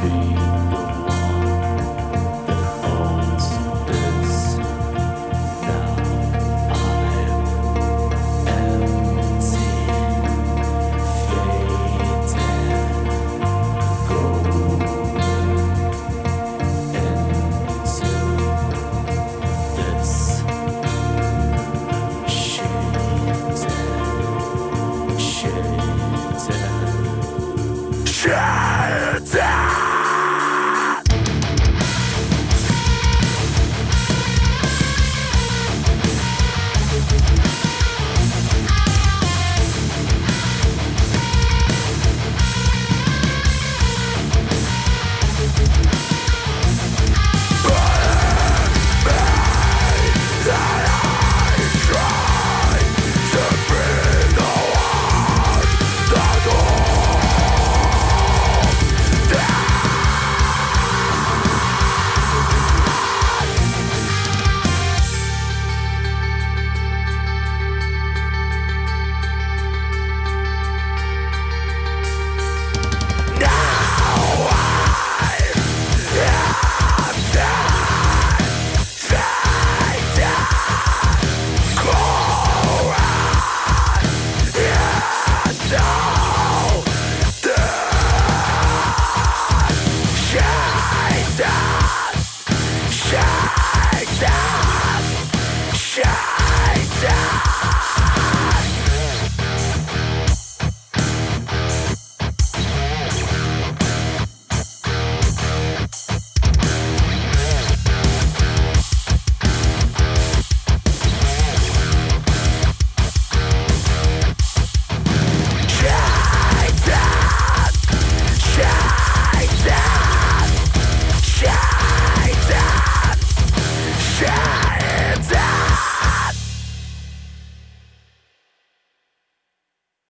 be.